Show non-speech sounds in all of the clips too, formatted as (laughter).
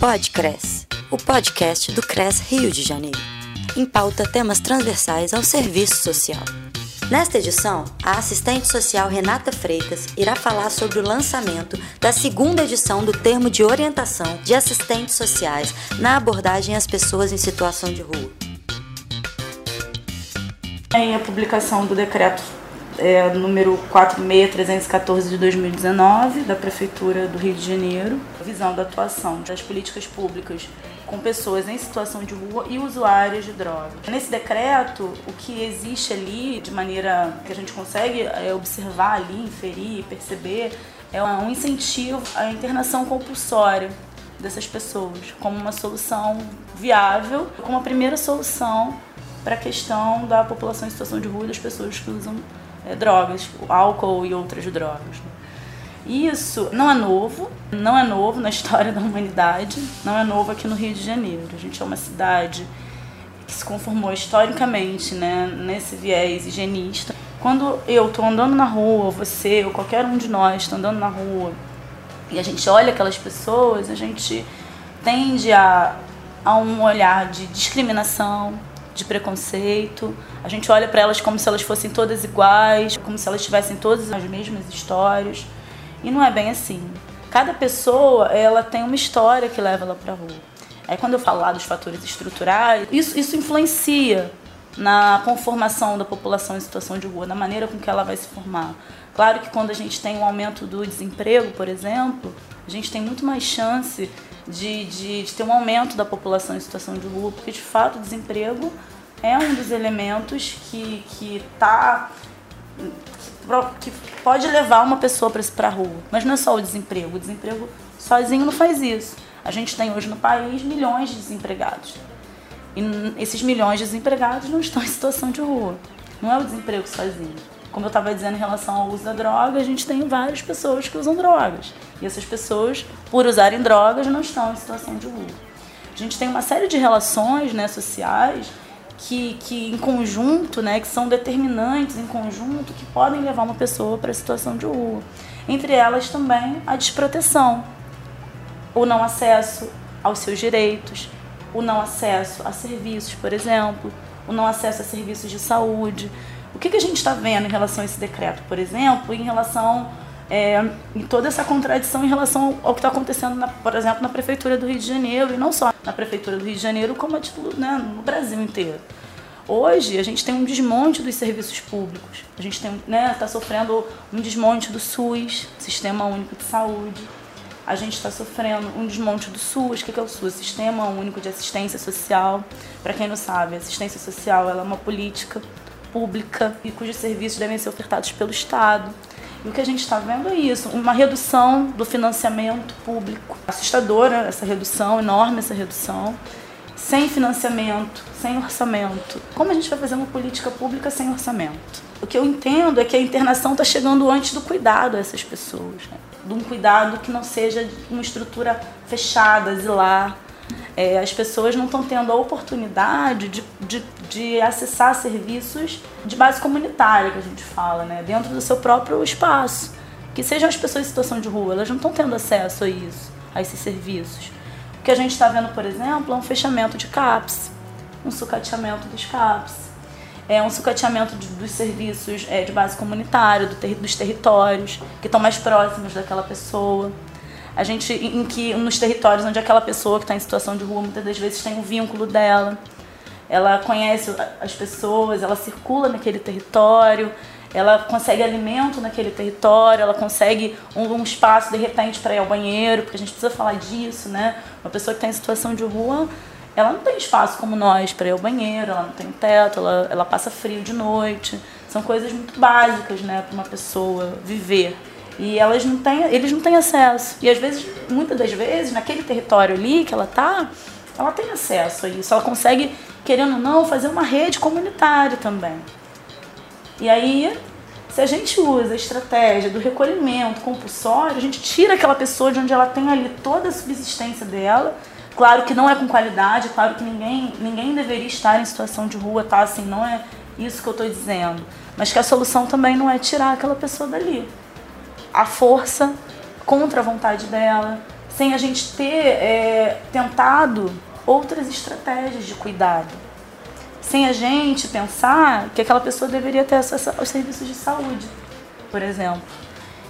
Podcres, o podcast do CRES Rio de Janeiro. Em pauta temas transversais ao serviço social. Nesta edição, a assistente social Renata Freitas irá falar sobre o lançamento da segunda edição do termo de orientação de assistentes sociais na abordagem às pessoas em situação de rua. Em a publicação do decreto é, número 46314 de 2019 da Prefeitura do Rio de Janeiro, visão da atuação das políticas públicas com pessoas em situação de rua e usuários de drogas. Nesse decreto, o que existe ali, de maneira que a gente consegue é, observar ali, inferir, perceber, é um incentivo à internação compulsória dessas pessoas como uma solução viável, como a primeira solução para a questão da população em situação de rua e das pessoas que usam é, drogas, álcool e outras drogas. Isso não é novo, não é novo na (laughs) história da humanidade, não é novo aqui no Rio de Janeiro. A gente é uma cidade que se conformou historicamente né, nesse viés higienista. Quando eu estou andando na rua, você ou qualquer um de nós está andando na rua e a gente olha aquelas pessoas, a gente tende a, a um olhar de discriminação, de preconceito. A gente olha para elas como se elas fossem todas iguais, como se elas tivessem todas as mesmas histórias. E não é bem assim. Cada pessoa, ela tem uma história que leva ela para rua. Aí quando eu falo lá dos fatores estruturais, isso, isso influencia na conformação da população em situação de rua, na maneira com que ela vai se formar. Claro que quando a gente tem um aumento do desemprego, por exemplo, a gente tem muito mais chance de, de, de ter um aumento da população em situação de rua, porque de fato o desemprego é um dos elementos que que tá que pode levar uma pessoa para a rua. Mas não é só o desemprego. O desemprego sozinho não faz isso. A gente tem hoje no país milhões de desempregados. E esses milhões de desempregados não estão em situação de rua. Não é o desemprego sozinho. Como eu estava dizendo em relação ao uso da droga, a gente tem várias pessoas que usam drogas. E essas pessoas, por usarem drogas, não estão em situação de rua. A gente tem uma série de relações né, sociais que, que em conjunto, né, que são determinantes em conjunto, que podem levar uma pessoa para a situação de rua. Entre elas também a desproteção, o não acesso aos seus direitos, o não acesso a serviços, por exemplo, o não acesso a serviços de saúde. O que, que a gente está vendo em relação a esse decreto, por exemplo, em relação é, e toda essa contradição em relação ao que está acontecendo, na, por exemplo, na Prefeitura do Rio de Janeiro, e não só na Prefeitura do Rio de Janeiro, como a título, né, no Brasil inteiro. Hoje a gente tem um desmonte dos serviços públicos. A gente está né, tá sofrendo um desmonte do SUS, Sistema Único de Saúde. A gente está sofrendo um desmonte do SUS. O que é o SUS? Sistema Único de Assistência Social. Para quem não sabe, assistência social é uma política pública e cujos serviços devem ser ofertados pelo Estado. E o que a gente está vendo é isso, uma redução do financiamento público. Assustadora essa redução, enorme essa redução. Sem financiamento, sem orçamento. Como a gente vai fazer uma política pública sem orçamento? O que eu entendo é que a internação está chegando antes do cuidado a essas pessoas. Né? De um cuidado que não seja uma estrutura fechada, asilar, é, as pessoas não estão tendo a oportunidade de, de, de, acessar serviços de base comunitária, que a gente fala, né? dentro do seu próprio espaço. Que sejam as pessoas em situação de rua, elas não estão tendo acesso a isso, a esses serviços. O que a gente está vendo, por exemplo, é um fechamento de CAPS, um sucateamento dos CAPS, é um sucateamento de, dos serviços é, de base comunitária, do ter, dos territórios, que estão mais próximos daquela pessoa a gente em que nos territórios onde aquela pessoa que está em situação de rua muitas das vezes tem um vínculo dela, ela conhece as pessoas, ela circula naquele território, ela consegue alimento naquele território, ela consegue um, um espaço de repente para ir ao banheiro, porque a gente precisa falar disso, né? Uma pessoa que está em situação de rua, ela não tem espaço como nós para ir ao banheiro, ela não tem teto, ela, ela passa frio de noite. São coisas muito básicas, né, para uma pessoa viver. E elas não têm, eles não têm acesso. E às vezes, muitas das vezes, naquele território ali que ela tá, ela tem acesso a isso. Ela consegue, querendo ou não, fazer uma rede comunitária também. E aí, se a gente usa a estratégia do recolhimento compulsório, a gente tira aquela pessoa de onde ela tem ali toda a subsistência dela. Claro que não é com qualidade, claro que ninguém, ninguém deveria estar em situação de rua, tá? Assim, não é isso que eu estou dizendo. Mas que a solução também não é tirar aquela pessoa dali a força contra a vontade dela, sem a gente ter é, tentado outras estratégias de cuidado, sem a gente pensar que aquela pessoa deveria ter acesso aos serviços de saúde, por exemplo.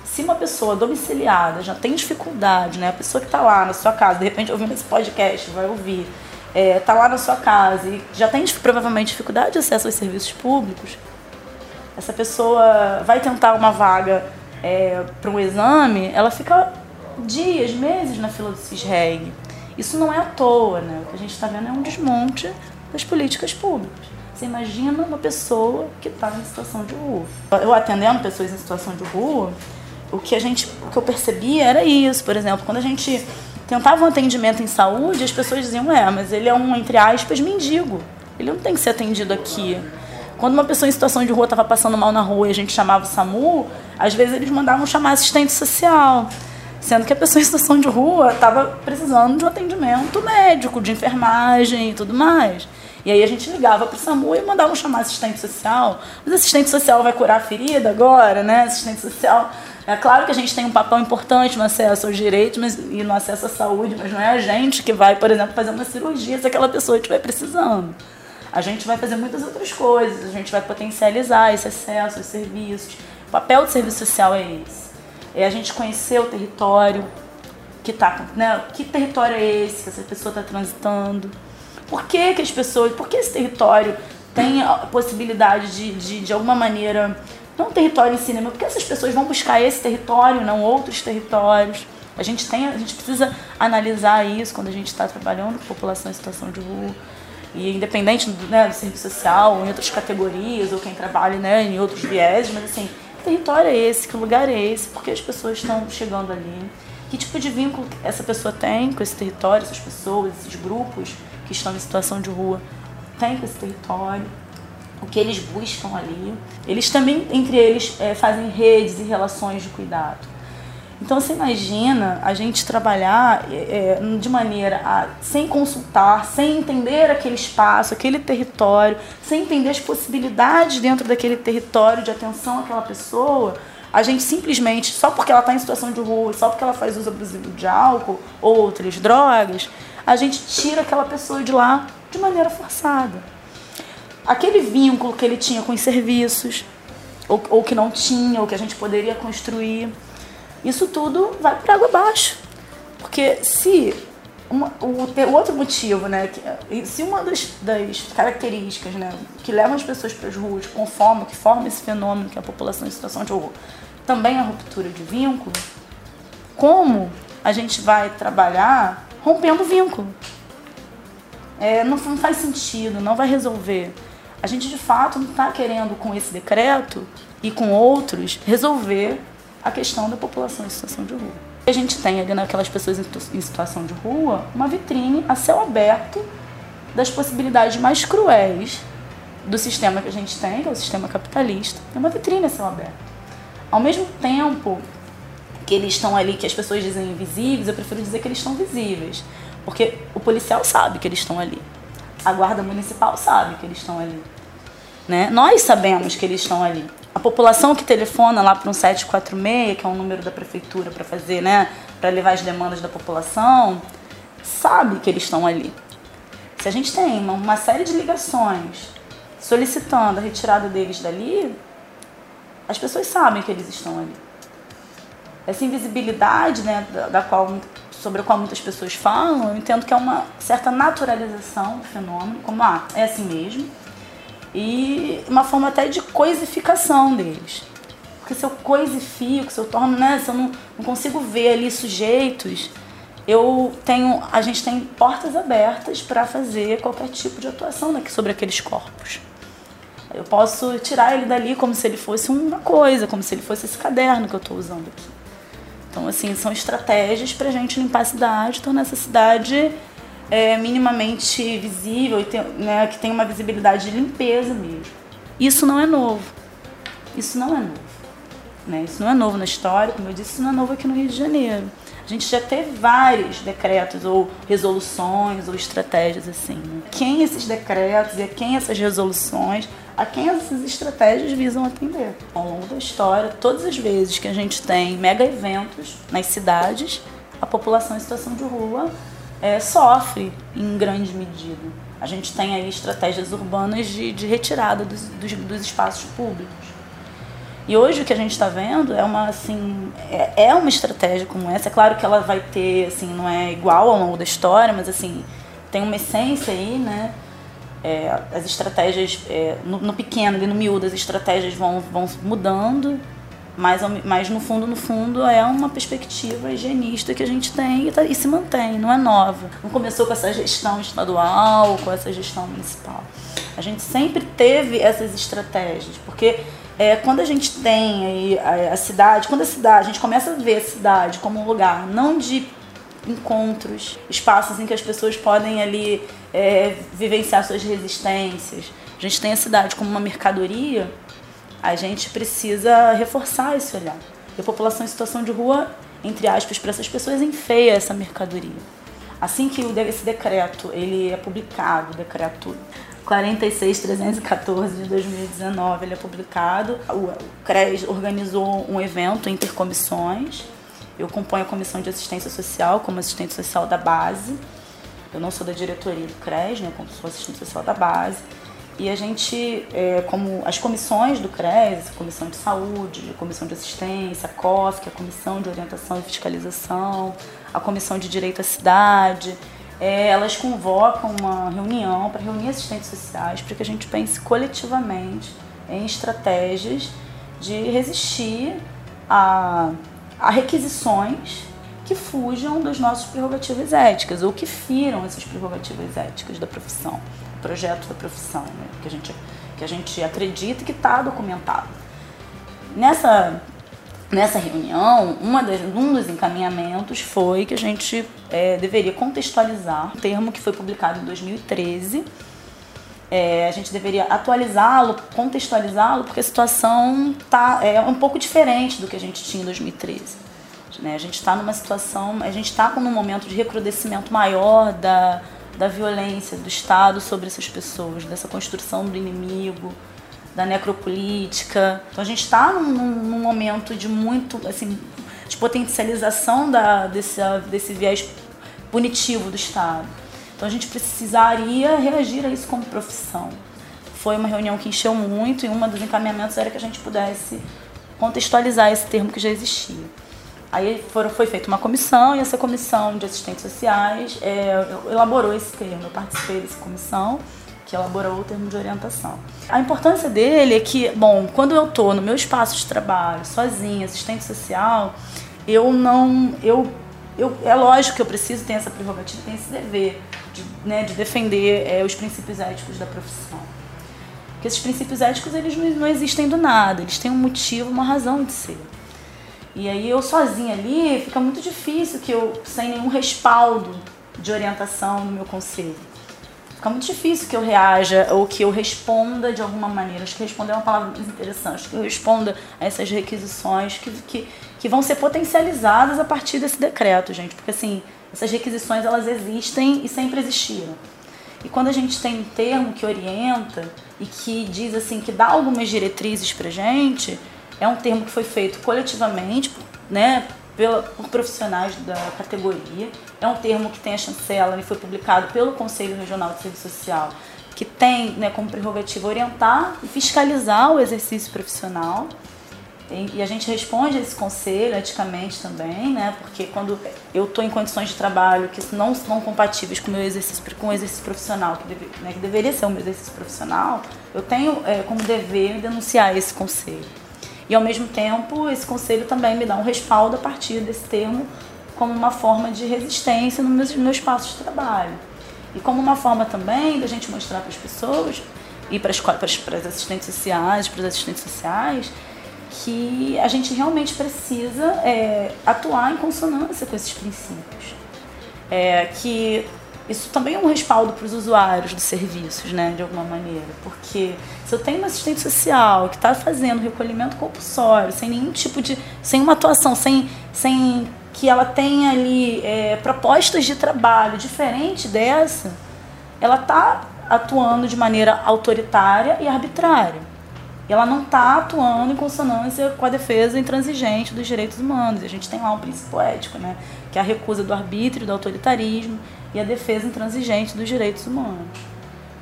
Se uma pessoa domiciliada já tem dificuldade, né, a pessoa que está lá na sua casa, de repente ouvindo esse podcast, vai ouvir, está é, lá na sua casa e já tem provavelmente dificuldade de acesso aos serviços públicos, essa pessoa vai tentar uma vaga é, para um exame, ela fica dias, meses na fila do CISREG. Isso não é à toa, né? O que a gente está vendo é um desmonte das políticas públicas. Você imagina uma pessoa que está em situação de rua. Eu atendendo pessoas em situação de rua, o que a gente, o que eu percebia era isso, por exemplo, quando a gente tentava um atendimento em saúde, as pessoas diziam, é, mas ele é um, entre aspas, mendigo. Ele não tem que ser atendido aqui. Quando uma pessoa em situação de rua estava passando mal na rua e a gente chamava o SAMU, às vezes eles mandavam chamar assistente social sendo que a pessoa em situação de rua estava precisando de um atendimento médico, de enfermagem e tudo mais. E aí a gente ligava para o SAMU e mandava chamar assistente social. Mas assistente social vai curar a ferida agora, né? Assistente social. É claro que a gente tem um papel importante no acesso aos direitos mas, e no acesso à saúde, mas não é a gente que vai, por exemplo, fazer uma cirurgia se aquela pessoa estiver precisando. A gente vai fazer muitas outras coisas, a gente vai potencializar esse acesso aos serviços. O papel do serviço social é esse é a gente conhecer o território que tá, né? Que território é esse que essa pessoa está transitando? Por que, que as pessoas, por que esse território tem a possibilidade de, de, de alguma maneira, não território em si, né? Mas por que essas pessoas vão buscar esse território, não outros territórios? A gente tem, a gente precisa analisar isso quando a gente está trabalhando com população em situação de rua. E independente do, né, do serviço social, ou em outras categorias, ou quem trabalha né, em outros viés, mas assim, território é esse, que lugar é esse, porque as pessoas estão chegando ali. Que tipo de vínculo essa pessoa tem com esse território, essas pessoas, esses grupos que estão em situação de rua tem com esse território, o que eles buscam ali. Eles também, entre eles, é, fazem redes e relações de cuidado. Então você imagina a gente trabalhar é, é, de maneira a, sem consultar, sem entender aquele espaço, aquele território, sem entender as possibilidades dentro daquele território de atenção àquela pessoa, a gente simplesmente, só porque ela está em situação de rua, só porque ela faz uso abusivo de álcool ou outras drogas, a gente tira aquela pessoa de lá de maneira forçada. Aquele vínculo que ele tinha com os serviços, ou, ou que não tinha, ou que a gente poderia construir isso tudo vai para água abaixo. Porque se uma, o, o, outro motivo, né, que, se uma das, das, características né, que levam as pessoas para as ruas, conforme que forma esse fenômeno que é a população em situação de rua, também é a ruptura de vínculo, como a gente vai trabalhar rompendo o vínculo? É, não, não faz sentido, não vai resolver. A gente de fato não está querendo com esse decreto e com outros resolver a questão da população em situação de rua. A gente tem ali naquelas pessoas em situação de rua uma vitrine a céu aberto das possibilidades mais cruéis do sistema que a gente tem, que é o sistema capitalista. É uma vitrine a céu aberto. Ao mesmo tempo que eles estão ali, que as pessoas dizem invisíveis, eu prefiro dizer que eles estão visíveis. Porque o policial sabe que eles estão ali. A guarda municipal sabe que eles estão ali. Né? Nós sabemos que eles estão ali. A população que telefona lá para um 746, que é um número da prefeitura para fazer, né, para levar as demandas da população, sabe que eles estão ali. Se a gente tem uma, série de ligações solicitando a retirada deles dali, as pessoas sabem que eles estão ali. Essa invisibilidade, né, da qual, sobre a qual muitas pessoas falam, eu entendo que é uma certa naturalização do fenômeno, como, ah, é assim mesmo, e uma forma até de coisificação deles. Porque se eu coisifico, se eu torno, né, se eu não, não consigo ver ali sujeitos, eu tenho, a gente tem portas abertas para fazer qualquer tipo de atuação daqui sobre aqueles corpos. Eu posso tirar ele dali como se ele fosse uma coisa, como se ele fosse esse caderno que eu estou usando aqui. Então, assim, são estratégias para a gente limpar a cidade, tornar essa cidade é, minimamente visível e tem, né, que tem uma visibilidade de limpeza mesmo. Isso não é novo. Isso não é novo. Né? Isso não é novo na história, como eu disse, isso não é novo aqui no Rio de Janeiro. A gente já teve vários decretos ou resoluções ou estratégias assim. Né? Quem esses decretos e a quem essas resoluções, a quem essas estratégias visam atender? Ao longo da história, todas as vezes que a gente tem mega eventos nas cidades, a população em situação de rua é, sofre em grande medida. A gente tem aí estratégias urbanas de, de retirada dos, dos, dos, espaços públicos. E hoje o que a gente está vendo é uma assim é, é, uma estratégia como essa. É claro que ela vai ter assim não é igual ao longo da história, mas assim tem uma essência aí, né? É, as estratégias é, no, no, pequeno e no miúdo as estratégias vão, vão mudando mas, mas no fundo, no fundo, é uma perspectiva higienista que a gente tem e, tá, e se mantém, não é nova. Não começou com essa gestão estadual, com essa gestão municipal. A gente sempre teve essas estratégias, porque é, quando a gente tem aí a, a, cidade, quando a cidade, a gente começa a ver a cidade como um lugar não de encontros, espaços em que as pessoas podem ali é, vivenciar suas resistências. A gente tem a cidade como uma mercadoria a gente precisa reforçar esse olhar. E a população em situação de rua, entre aspas, para essas pessoas enfeia essa mercadoria. Assim que esse decreto ele é publicado, o decreto 46314 de 2019, ele é publicado. O CRES organizou um evento intercomissões. Eu componho a comissão de assistência social como assistente social da base. Eu não sou da diretoria do CRES, né, como sou assistente social da base. E a gente, é, como as comissões do CRES, a Comissão de Saúde, a Comissão de Assistência, a é a Comissão de Orientação e Fiscalização, a Comissão de Direito à Cidade, é, elas convocam uma reunião para reunir assistentes sociais para que a gente pense coletivamente em estratégias de resistir a, a requisições que fujam das nossas prerrogativas éticas ou que firam essas prerrogativas éticas da profissão projeto da profissão, né? que, a gente, que a gente acredita que está documentado. Nessa, nessa reunião, uma das, um dos encaminhamentos foi que a gente é, deveria contextualizar um termo que foi publicado em 2013. É, a gente deveria atualizá-lo, contextualizá-lo, porque a situação tá, é um pouco diferente do que a gente tinha em 2013. Né? A gente está numa situação, a gente está num momento de recrudescimento maior da, da violência do Estado sobre essas pessoas, dessa construção do inimigo, da necropolítica. Então a gente está num, num, momento de muito, assim, de potencialização da, desse, desse viés punitivo do Estado. Então a gente precisaria reagir a isso como profissão. Foi uma reunião que encheu muito e um dos encaminhamentos era que a gente pudesse contextualizar esse termo que já existia. Aí foram, foi feita uma comissão e essa comissão de assistentes sociais é, elaborou esse termo. Eu participei dessa comissão que elaborou o termo de orientação. A importância dele é que, bom, quando eu estou no meu espaço de trabalho, sozinha, assistente social, eu não. Eu, eu, é lógico que eu preciso ter essa prerrogativa, ter esse dever de, né, de defender é, os princípios éticos da profissão. Porque esses princípios éticos eles não, não existem do nada, eles têm um motivo, uma razão de ser. E aí eu sozinha ali, fica muito difícil que eu, sem nenhum respaldo de orientação no meu conselho. Fica muito difícil que eu reaja ou que eu responda de alguma maneira. Acho que responder é uma palavra mais interessante. Que eu responda a essas requisições que, que, que vão ser potencializadas a partir desse decreto, gente. Porque assim, essas requisições elas existem e sempre existiram. E quando a gente tem um termo que orienta e que diz assim, que dá algumas diretrizes pra gente, é um termo que foi feito coletivamente, né, pela, por profissionais da categoria. É um termo que tem a chancela e foi publicado pelo Conselho Regional de Serviço Social, que tem né, como prerrogativa orientar e fiscalizar o exercício profissional. E, a gente responde a esse conselho eticamente também, né? Porque quando eu estou em condições de trabalho que não são compatíveis com o meu exercício, com o exercício profissional, que, deve, né, que deveria ser o meu exercício profissional, eu tenho é, como dever denunciar esse conselho. E ao mesmo tempo, esse conselho também me dá um respaldo a partir desse termo como uma forma de resistência no meu, meu espaço de trabalho. E como uma forma também da gente mostrar para as pessoas e para as, para as assistentes sociais, para os assistentes sociais, que a gente realmente precisa é, atuar em consonância com esses princípios. É, que isso também é um respaldo para os usuários dos serviços, né, de alguma maneira. Porque se eu tenho uma assistente social que está fazendo recolhimento compulsório, sem nenhum tipo de. sem uma atuação, sem, sem que ela tenha ali é, propostas de trabalho diferente dessa, ela está atuando de maneira autoritária e arbitrária. ela não está atuando em consonância com a defesa intransigente dos direitos humanos. A gente tem lá um princípio ético, né? que é a recusa do arbítrio, do autoritarismo e a defesa intransigente dos direitos humanos.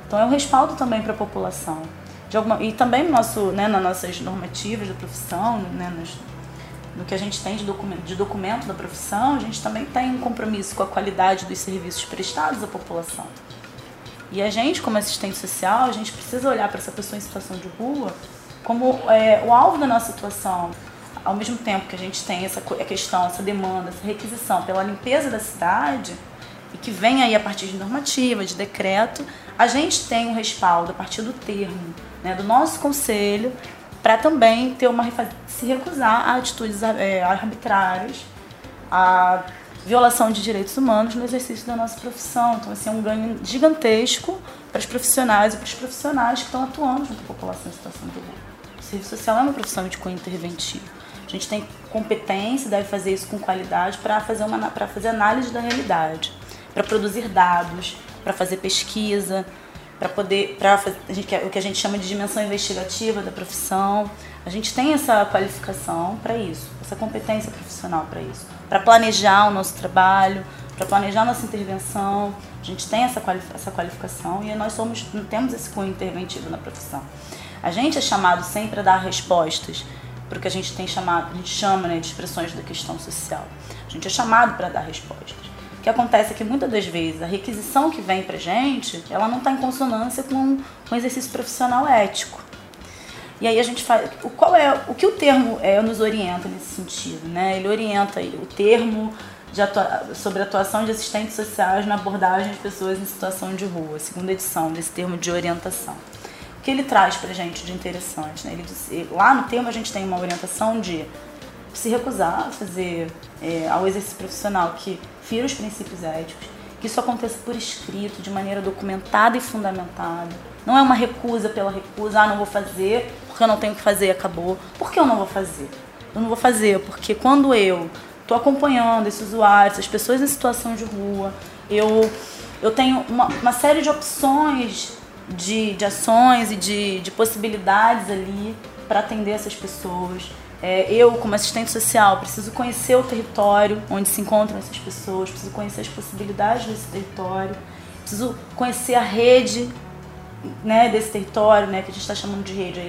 Então é um respaldo também para a população. Alguma, e também no nosso, né, nas nossas normativas da profissão, né, nos, no que a gente tem de documento, de documento da profissão, a gente também tem um compromisso com a qualidade dos serviços prestados à população. E a gente, como assistente social, a gente precisa olhar para essa pessoa em situação de rua como é, o alvo da nossa atuação. Ao mesmo tempo que a gente tem essa questão, essa demanda, essa requisição pela limpeza da cidade, e que vem aí a partir de normativa, de decreto, a gente tem um respaldo a partir do termo né, do nosso conselho para também ter uma se recusar a atitudes é, arbitrárias, a violação de direitos humanos no exercício da nossa profissão. Então, assim, é um ganho gigantesco para os profissionais e para os profissionais que estão atuando junto a população em situação de rua. O serviço social é uma profissão de cunho interventivo. A gente tem competência, deve fazer isso com qualidade para fazer, uma, fazer análise da realidade, para produzir dados, para fazer pesquisa, para poder, para o que a gente chama de dimensão investigativa da profissão. A gente tem essa qualificação para isso, essa competência profissional para isso, para planejar o nosso trabalho, para planejar nossa intervenção. A gente tem essa, essa qualificação e nós somos, temos esse cunho interventivo na profissão. A gente é chamado sempre a dar respostas para o que a gente tem chamado, a gente chama né, de expressões da questão social. A gente é chamado para dar respostas. O que acontece é que muitas das vezes a requisição que vem para gente, ela não está em consonância com o exercício profissional ético. E aí a gente faz. O, qual é, o que o termo é, nos orienta nesse sentido? Né? Ele orienta o termo atua, sobre atuação de assistentes sociais na abordagem de pessoas em situação de rua, segunda edição desse termo de orientação que ele traz para gente de interessante. Né? Ele lá no termo a gente tem uma orientação de se recusar a fazer é, ao exercício profissional que fira os princípios éticos, que isso aconteça por escrito, de maneira documentada e fundamentada. Não é uma recusa pela recusa, ah, não vou fazer porque eu não tenho que fazer, acabou. Por que eu não vou fazer? Eu não vou fazer porque quando eu estou acompanhando esses usuários, essas pessoas em situação de rua, eu, eu tenho uma, uma série de opções de, de ações e de, de possibilidades ali para atender essas pessoas. É, eu, como assistente social, preciso conhecer o território onde se encontram essas pessoas, preciso conhecer as possibilidades desse território, preciso conhecer a rede né, desse território, né, que a gente está chamando de rede,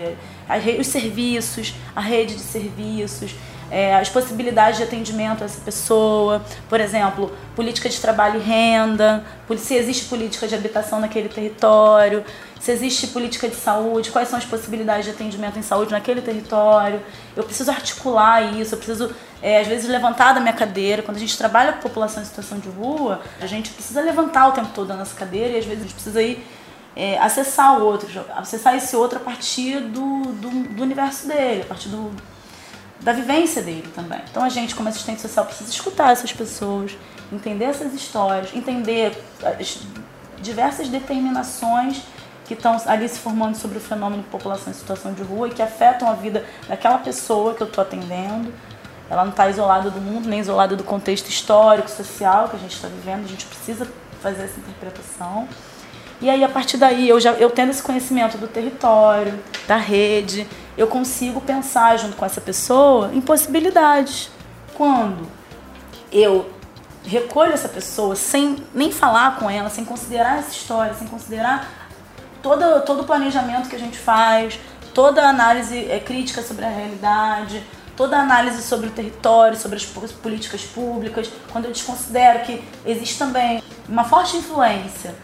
a, os serviços, a rede de serviços, é, as possibilidades de atendimento a essa pessoa, por exemplo, política de trabalho e renda, se existe política de habitação naquele território, se existe política de saúde, quais são as possibilidades de atendimento em saúde naquele território. Eu preciso articular isso, eu preciso, é, às vezes, levantar da minha cadeira. Quando a gente trabalha com população em situação de rua, a gente precisa levantar o tempo todo da nossa cadeira e às vezes a gente precisa ir é, acessar o outro, acessar esse outro a partir do, do, do universo dele, a partir do, da vivência dele também. Então a gente, como assistente social, precisa escutar essas pessoas, entender essas histórias, entender as diversas determinações que estão ali se formando sobre o fenômeno de população em situação de rua e que afetam a vida daquela pessoa que eu estou atendendo. Ela não está isolada do mundo, nem isolada do contexto histórico, social que a gente está vivendo. A gente precisa fazer essa interpretação. E aí, a partir daí, eu já eu tendo esse conhecimento do território, da rede, eu consigo pensar junto com essa pessoa em possibilidades. Quando eu recolho essa pessoa sem nem falar com ela, sem considerar essa história, sem considerar todo, todo o planejamento que a gente faz, toda a análise é, crítica sobre a realidade, toda a análise sobre o território, sobre as políticas públicas, quando eu desconsidero que existe também uma forte influência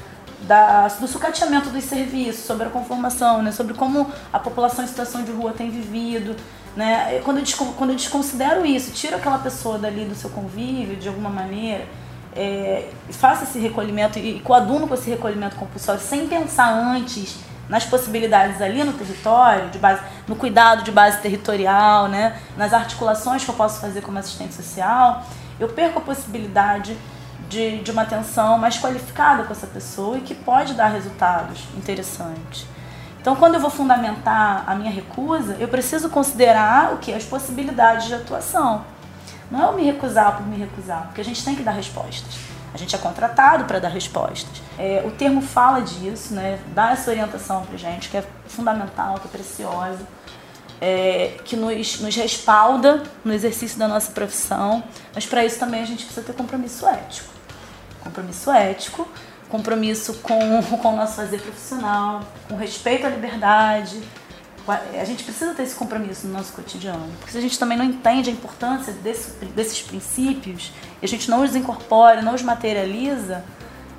da, do sucateamento dos serviços, sobre a conformação, né, sobre como a população em situação de rua tem vivido. Né? Quando, eu, quando eu desconsidero isso, tiro aquela pessoa dali do seu convívio de alguma maneira, é, faça esse recolhimento e coaduno com esse recolhimento compulsório sem pensar antes nas possibilidades ali no território, de base, no cuidado de base territorial, né, nas articulações que eu posso fazer como assistente social, eu perco a possibilidade de, de uma atenção mais qualificada com essa pessoa e que pode dar resultados interessantes. Então, quando eu vou fundamentar a minha recusa, eu preciso considerar o que? As possibilidades de atuação. Não é eu me recusar por me recusar, porque a gente tem que dar respostas. A gente é contratado para dar respostas. É, o termo fala disso, né? dá essa orientação para gente, que é fundamental, que é preciosa, é, que nos, nos respalda no exercício da nossa profissão, mas para isso também a gente precisa ter compromisso ético. Compromisso ético, compromisso com, (laughs) com o nosso fazer profissional, com respeito à liberdade, a gente precisa ter esse compromisso no nosso cotidiano, porque se a gente também não entende a importância desse, desses princípios, e a gente não os incorpora, não os materializa,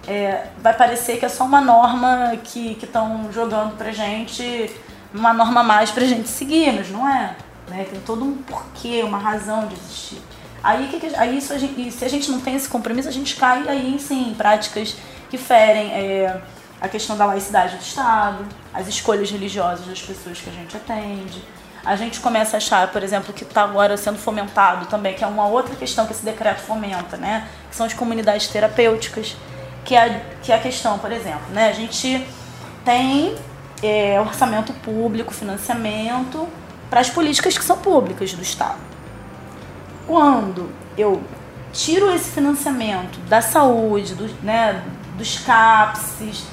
é, vai parecer que é só uma norma que estão jogando pra gente, uma norma mais pra gente seguir, mas não é. Né? Tem todo um porquê, uma razão de existir. Aí, que que, aí isso a gente, se a gente não tem esse compromisso, a gente cai aí sim, em práticas que ferem. É, a questão da laicidade do Estado, as escolhas religiosas das pessoas que a gente atende. A gente começa a achar, por exemplo, que está agora sendo fomentado também, que é uma outra questão que esse decreto fomenta, né? Que são as comunidades terapêuticas, que é, que é a questão, por exemplo, né? A gente tem é, orçamento público, financiamento para as políticas que são públicas do Estado. Quando eu tiro esse financiamento da saúde, do, né, dos CAPSes,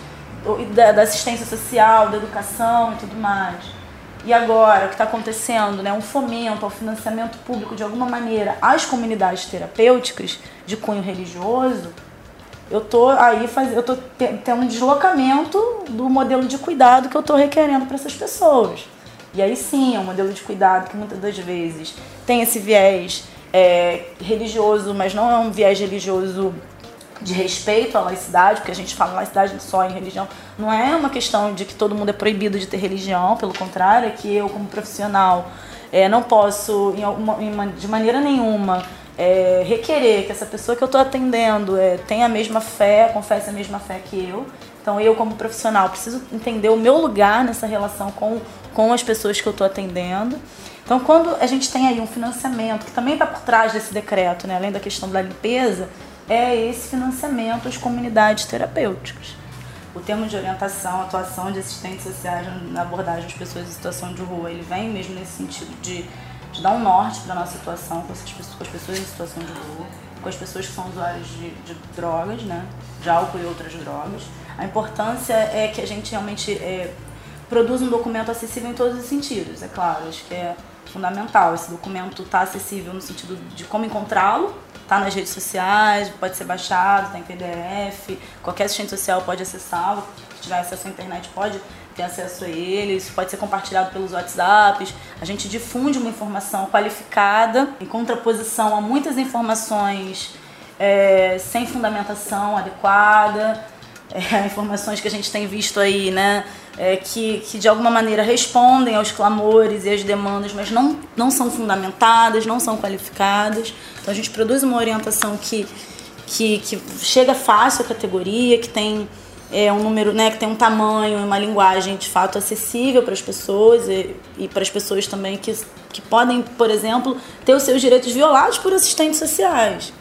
da, da assistência social, da educação e tudo mais. E agora, o que está acontecendo, né, um fomento ao financiamento público de alguma maneira às comunidades terapêuticas de cunho religioso, eu tô aí faz, eu tô tendo um deslocamento do modelo de cuidado que eu tô requerendo para essas pessoas. E aí sim, é um modelo de cuidado que muitas das vezes tem esse viés é, religioso, mas não é um viés religioso de respeito à laicidade, porque a gente fala laicidade só em religião, não é uma questão de que todo mundo é proibido de ter religião, pelo contrário, é que eu, como profissional, é, não posso, em alguma, em, de maneira nenhuma, é, requerer que essa pessoa que eu estou atendendo é, tenha a mesma fé, confesse a mesma fé que eu. Então, eu, como profissional, preciso entender o meu lugar nessa relação com, com as pessoas que eu estou atendendo. Então, quando a gente tem aí um financiamento, que também está por trás desse decreto, né, além da questão da limpeza, é esse financiamento às comunidades terapêuticas. O termo de orientação, atuação de assistentes sociais na abordagem de pessoas em situação de rua, ele vem mesmo nesse sentido de, de dar um norte para a nossa atuação com, essas, com as pessoas em situação de rua, com as pessoas que são usuários de, de drogas, né, de álcool e outras drogas. A importância é que a gente realmente é, produza um documento acessível em todos os sentidos, é claro, acho que é fundamental. Esse documento está acessível no sentido de como encontrá-lo, Está nas redes sociais, pode ser baixado, está em PDF, qualquer assistente social pode acessá-lo, tiver acesso à internet pode ter acesso a ele, isso pode ser compartilhado pelos WhatsApps. A gente difunde uma informação qualificada em contraposição a muitas informações é, sem fundamentação adequada, é, (laughs) informações que a gente tem visto aí, né? É, que, que de alguma maneira respondem aos clamores e às demandas, mas não, não são fundamentadas, não são qualificadas. Então a gente produz uma orientação que, que, que chega fácil à categoria, que tem é, um número, né, que tem um tamanho e uma linguagem de fato acessível para as pessoas e, e para as pessoas também que, que podem, por exemplo, ter os seus direitos violados por assistentes sociais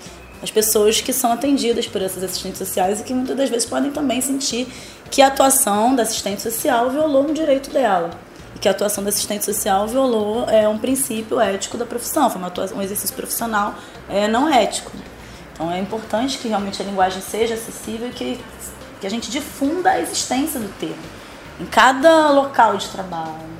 as pessoas que são atendidas por essas assistentes sociais e que muitas das vezes podem também sentir que a atuação da assistente social violou um direito dela. Que a atuação da assistente social violou é, um princípio ético da profissão, foi atuação, um exercício profissional é, não ético. Então é importante que realmente a linguagem seja acessível e que, que a gente difunda a existência do termo em cada local de trabalho.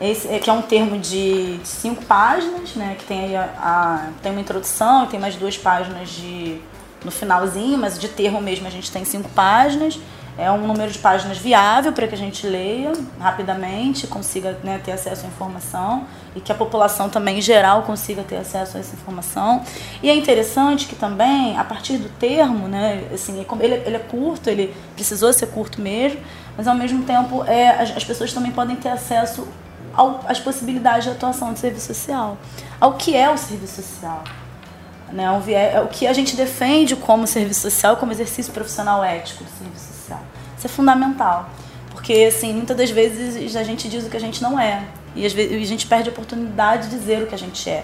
Esse, é, que é um termo de cinco páginas, né? Que tem, a, a, tem uma introdução tem mais duas páginas de, no finalzinho, mas de termo mesmo a gente tem cinco páginas. É um número de páginas viável para que a gente leia rapidamente, consiga né, ter acesso à informação e que a população também em geral consiga ter acesso a essa informação. E é interessante que também, a partir do termo, né, assim, ele, ele é curto, ele precisou ser curto mesmo, mas ao mesmo tempo é, as, as pessoas também podem ter acesso ao, às possibilidades de atuação do serviço social, ao que é o serviço social. Né, o que a gente defende como serviço social, como exercício profissional ético do serviço social. Isso é fundamental. Porque, assim, muitas das vezes a gente diz o que a gente não é. E às vezes a gente perde a oportunidade de dizer o que a gente é.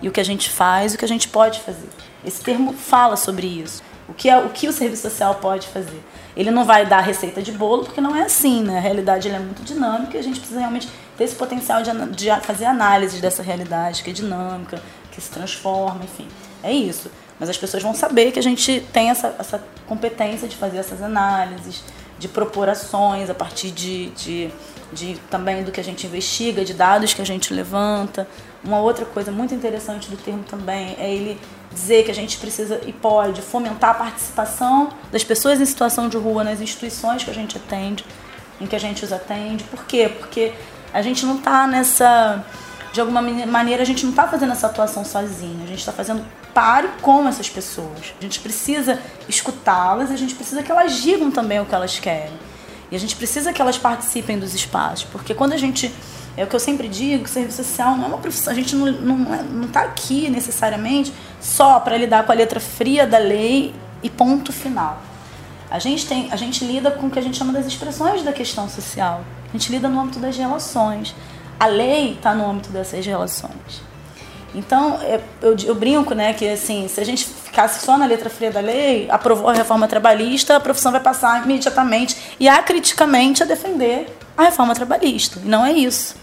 E o que a gente faz, o que a gente pode fazer. Esse termo fala sobre isso. O que, é, o que o serviço social pode fazer. Ele não vai dar receita de bolo, porque não é assim, né? A realidade é muito dinâmica e a gente precisa realmente ter esse potencial de, de fazer análise dessa realidade, que é dinâmica, que se transforma, enfim. É isso. Mas as pessoas vão saber que a gente tem essa, essa competência de fazer essas análises, de propor ações a partir de, de, de também do que a gente investiga, de dados que a gente levanta. Uma outra coisa muito interessante do termo também é ele dizer que a gente precisa e pode fomentar a participação das pessoas em situação de rua nas instituições que a gente atende, em que a gente os atende. Por quê? Porque a gente não está nessa. De alguma maneira, a gente não está fazendo essa atuação sozinho, a gente está fazendo pare com essas pessoas. A gente precisa escutá-las, a gente precisa que elas digam também o que elas querem. E a gente precisa que elas participem dos espaços, porque quando a gente é o que eu sempre digo, serviço social não é uma profissão. A gente não está não, não tá aqui necessariamente só para lidar com a letra fria da lei e ponto final. A gente, tem, a gente lida com o que a gente chama das expressões da questão social. A gente lida no âmbito das relações. A lei está no âmbito dessas relações. Então, eu, eu, brinco, né, que assim, se a gente ficasse só na letra fria da lei, aprovou a reforma trabalhista, a profissão vai passar imediatamente e acriticamente a defender a reforma trabalhista. E não é isso.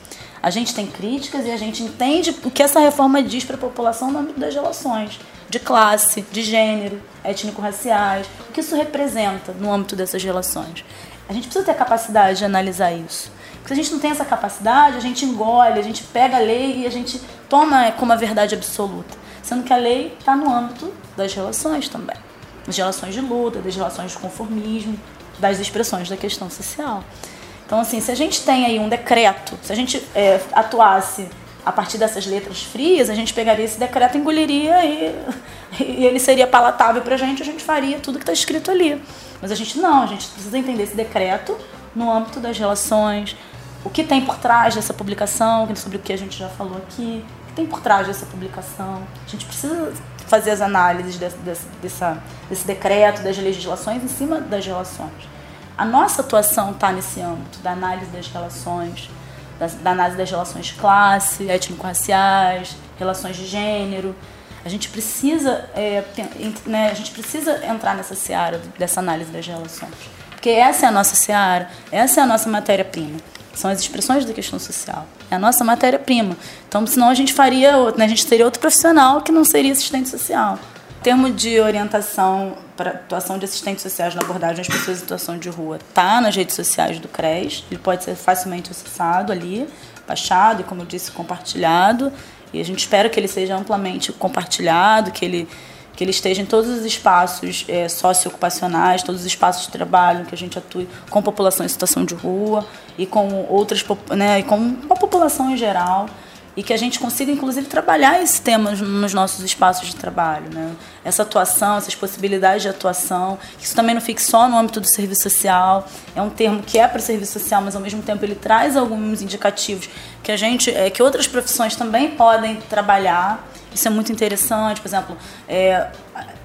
A gente tem críticas e a gente entende o que essa reforma diz para a população no âmbito das relações de classe, de gênero, étnico-raciais, o que isso representa no âmbito dessas relações. A gente precisa ter a capacidade de analisar isso. Porque se a gente não tem essa capacidade, a gente engole, a gente pega a lei e a gente toma como a verdade absoluta. Sendo que a lei está no âmbito das relações também. Das relações de luta, das relações de conformismo, das expressões da questão social. Então, assim, se a gente tem aí um decreto, se a gente é, atuasse a partir dessas letras frias, a gente pegaria esse decreto, engoliria e, (laughs) e ele seria palatável para a gente, a gente faria tudo que está escrito ali. Mas a gente não, a gente precisa entender esse decreto no âmbito das relações, o que tem por trás dessa publicação, sobre o que a gente já falou aqui, que tem por trás dessa publicação. A gente precisa fazer as análises desse, desse, dessa, desse decreto, das legislações em cima das relações. A nossa atuação está nesse âmbito da análise das relações, da, da análise das relações de classe, étnico-raciais, relações de gênero. A gente precisa, é, né, a gente precisa entrar nessa seara dessa análise das relações. Porque essa é a nossa seara, essa é a nossa matéria-prima. São as expressões da questão social. É a nossa matéria-prima. Então, senão a gente faria outro, né? a gente teria outro profissional que não seria assistente social. Em termos de orientação para atuação de assistentes sociais na abordagem às pessoas em situação de rua, tá nas redes sociais do CRES. Ele pode ser facilmente acessado ali, baixado e, como eu disse, compartilhado. E a gente espera que ele seja amplamente compartilhado, que ele que ele esteja em todos os espaços é, socioocupacionais, todos os espaços de trabalho que a gente atue com população em situação de rua e com outras, né, e com a população em geral e que a gente consiga, inclusive, trabalhar esse tema nos nossos espaços de trabalho. Né? Essa atuação, essas possibilidades de atuação, que isso também não fique só no âmbito do serviço social. É um termo que é para serviço social, mas ao mesmo tempo ele traz alguns indicativos que a gente, é, que outras profissões também podem trabalhar isso é muito interessante, por exemplo, é,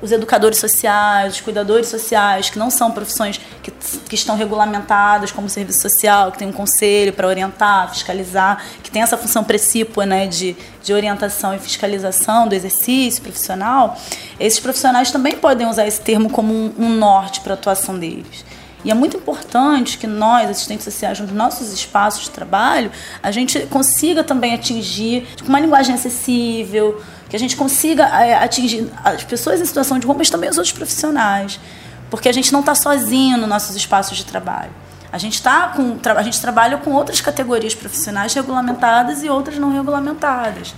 os educadores sociais, os cuidadores sociais, que não são profissões que, que estão regulamentadas como serviço social, que tem um conselho para orientar, fiscalizar, que tem essa função precípua né, de, de orientação e fiscalização do exercício profissional, esses profissionais também podem usar esse termo como um, um norte para a atuação deles. E é muito importante que nós, assistentes sociais, nos nossos espaços de trabalho, a gente consiga também atingir com uma linguagem acessível, que a gente consiga é, atingir as pessoas em situação de rua, mas também os outros profissionais, porque a gente não está sozinho nos nossos espaços de trabalho. A gente tá com a gente trabalha com outras categorias profissionais regulamentadas e outras não regulamentadas.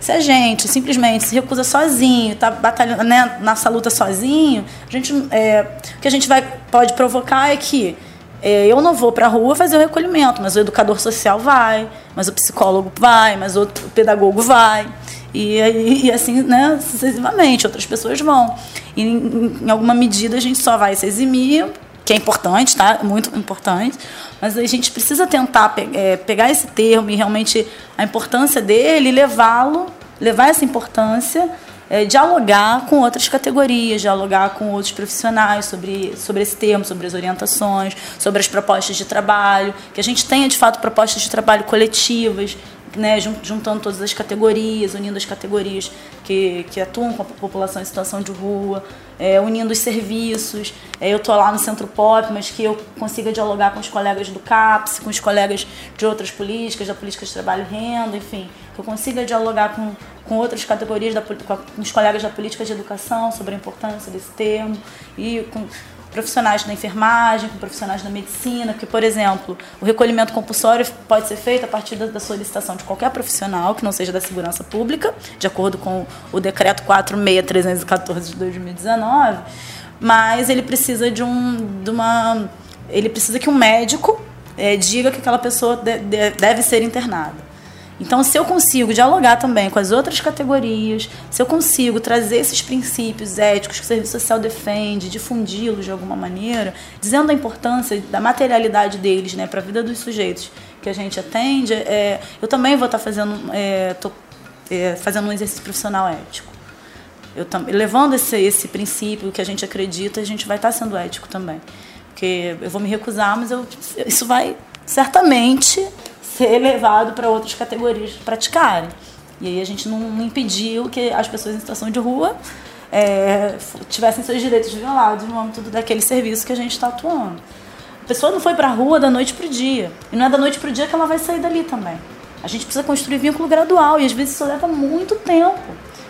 Se a gente simplesmente se recusa sozinho, está batalhando né, nessa luta sozinho, a gente, é, o que a gente vai, pode provocar é que é, eu não vou para a rua fazer o recolhimento, mas o educador social vai, mas o psicólogo vai, mas o pedagogo vai. E, e, assim, né, sucessivamente, outras pessoas vão. E em, em, alguma medida a gente só vai se eximir, que é importante, tá? Muito importante. Mas a gente precisa tentar pe é, pegar esse termo e realmente a importância dele levá-lo, levar essa importância é, dialogar com outras categorias, dialogar com outros profissionais sobre, sobre esse termo, sobre as orientações, sobre as propostas de trabalho, que a gente tenha de fato propostas de trabalho coletivas, né, juntando todas as categorias, unindo as categorias que, que atuam com a população em situação de rua, é, unindo os serviços. É, eu estou lá no Centro Pop, mas que eu consiga dialogar com os colegas do CAPS, com os colegas de outras políticas, da política de trabalho e renda, enfim, que eu consiga dialogar com, com outras categorias, da, com os colegas da política de educação sobre a importância desse termo e com profissionais da enfermagem, com profissionais da medicina, que, por exemplo, o recolhimento compulsório pode ser feito a partir da solicitação de qualquer profissional que não seja da segurança pública, de acordo com o decreto 46314 de 2019, mas ele precisa de um de uma ele precisa que um médico é, diga que aquela pessoa de, de, deve ser internada. Então, se eu consigo dialogar também com as outras categorias, se eu consigo trazer esses princípios éticos que o serviço social defende, difundi-los de alguma maneira, dizendo a importância da materialidade deles né, para a vida dos sujeitos que a gente atende, é, eu também vou estar tá fazendo, é, tô, é, fazendo um exercício profissional ético. Eu levando esse, esse princípio que a gente acredita, a gente vai estar tá sendo ético também. Porque eu vou me recusar, mas eu, isso vai certamente ser levado para outras categorias praticarem. E aí a gente não, impediu que as pessoas em situação de rua é, tivessem seus direitos violados no âmbito daquele serviço que a gente está atuando. A pessoa não foi para a rua da noite para o dia. E não é da noite para o dia que ela vai sair dali também. A gente precisa construir vínculo gradual e às vezes isso leva muito tempo.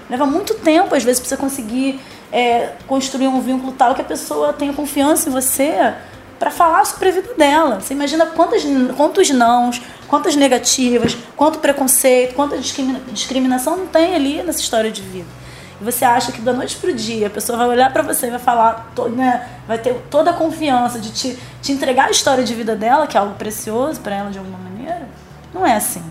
Leva muito tempo, às vezes precisa conseguir é, construir um vínculo tal que a pessoa tenha confiança em você para falar sobre a vida dela. Você imagina quantos, quantos nãos, quantas negativas, quanto preconceito, quanta discriminação não tem ali nessa história de vida. E você acha que da noite pro dia a pessoa vai olhar para você e vai falar, né, vai ter toda a confiança de te, te entregar a história de vida dela, que é algo precioso para ela de alguma maneira? Não é assim.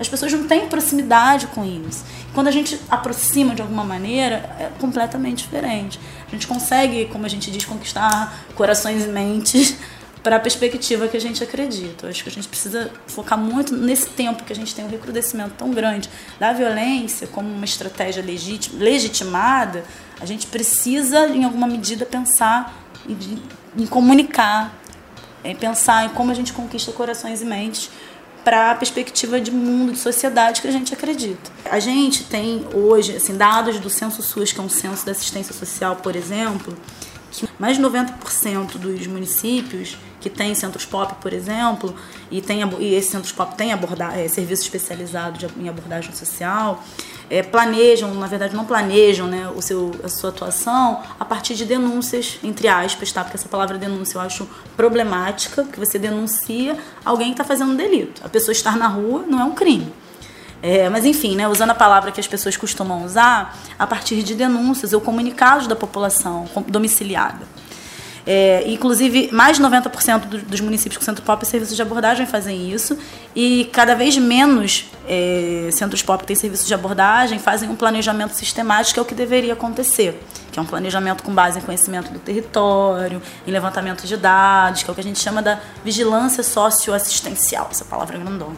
As pessoas não têm proximidade com isso. Quando a gente aproxima de alguma maneira, é completamente diferente. A gente consegue, como a gente diz, conquistar corações e mentes (laughs) para a perspectiva que a gente acredita. Eu acho que a gente precisa focar muito nesse tempo que a gente tem um recrudescimento tão grande da violência como uma estratégia legitimada. A gente precisa, em alguma medida, pensar em, em comunicar, em pensar em como a gente conquista corações e mentes para a perspectiva de mundo, de sociedade que a gente acredita. A gente tem hoje, assim, dados do Censo SUS, que é um censo da assistência social, por exemplo, que mais de 90% dos municípios que tem centros pop, por exemplo, e, tem, e esses centros pop têm é, serviço especializado de, em abordagem social, é, planejam, na verdade não planejam né, o seu, a sua atuação a partir de denúncias, entre aspas, tá? porque essa palavra denúncia eu acho problemática, porque você denuncia alguém que está fazendo um delito. A pessoa estar na rua não é um crime. É, mas enfim, né, usando a palavra que as pessoas costumam usar, a partir de denúncias ou comunicados da população domiciliada. É, inclusive, mais de 90% do, dos municípios com centro pop e serviços de abordagem fazem isso. E cada vez menos é, centros pop têm serviços de abordagem fazem um planejamento sistemático, que é o que deveria acontecer. Que é um planejamento com base em conhecimento do território, em levantamento de dados, que é o que a gente chama da vigilância socioassistencial, essa palavra é grandona.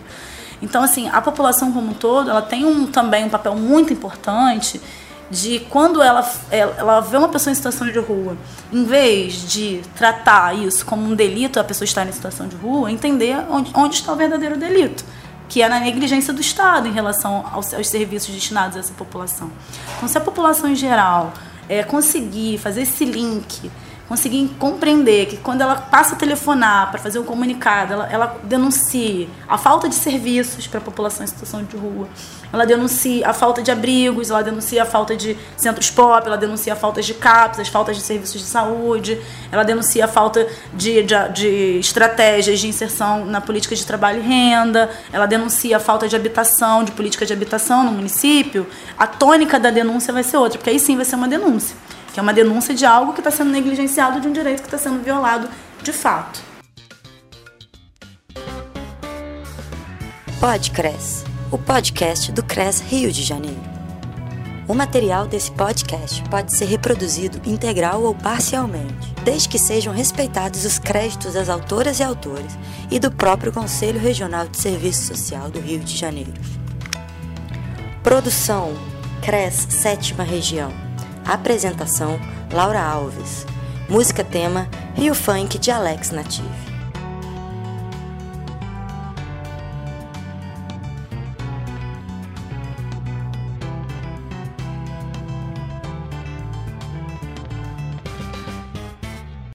Então, assim, a população como um todo, ela tem um, também um papel muito importante de quando ela, ela vê uma pessoa em situação de rua, em vez de tratar isso como um delito, a pessoa estar em situação de rua, entender onde, onde está o verdadeiro delito, que é na negligência do Estado em relação aos, aos serviços destinados a essa população. Então, se a população em geral é, conseguir fazer esse link conseguir compreender que quando ela passa a telefonar para fazer um comunicado, ela, ela denuncia a falta de serviços para a população em situação de rua, ela denuncia a falta de abrigos, ela denuncia a falta de centros pop, ela denuncia a falta de CAPs, as faltas de serviços de saúde, ela denuncia a falta de, de, de estratégias de inserção na política de trabalho e renda, ela denuncia a falta de habitação, de política de habitação no município, a tônica da denúncia vai ser outra, porque aí sim vai ser uma denúncia que é uma denúncia de algo que está sendo negligenciado, de um direito que está sendo violado de fato. Podcres, o podcast do CRES Rio de Janeiro. O material desse podcast pode ser reproduzido integral ou parcialmente, desde que sejam respeitados os créditos das autoras e autores e do próprio Conselho Regional de Serviço Social do Rio de Janeiro. Produção CRES Sétima Região Apresentação: Laura Alves. Música tema: Rio Funk de Alex Native.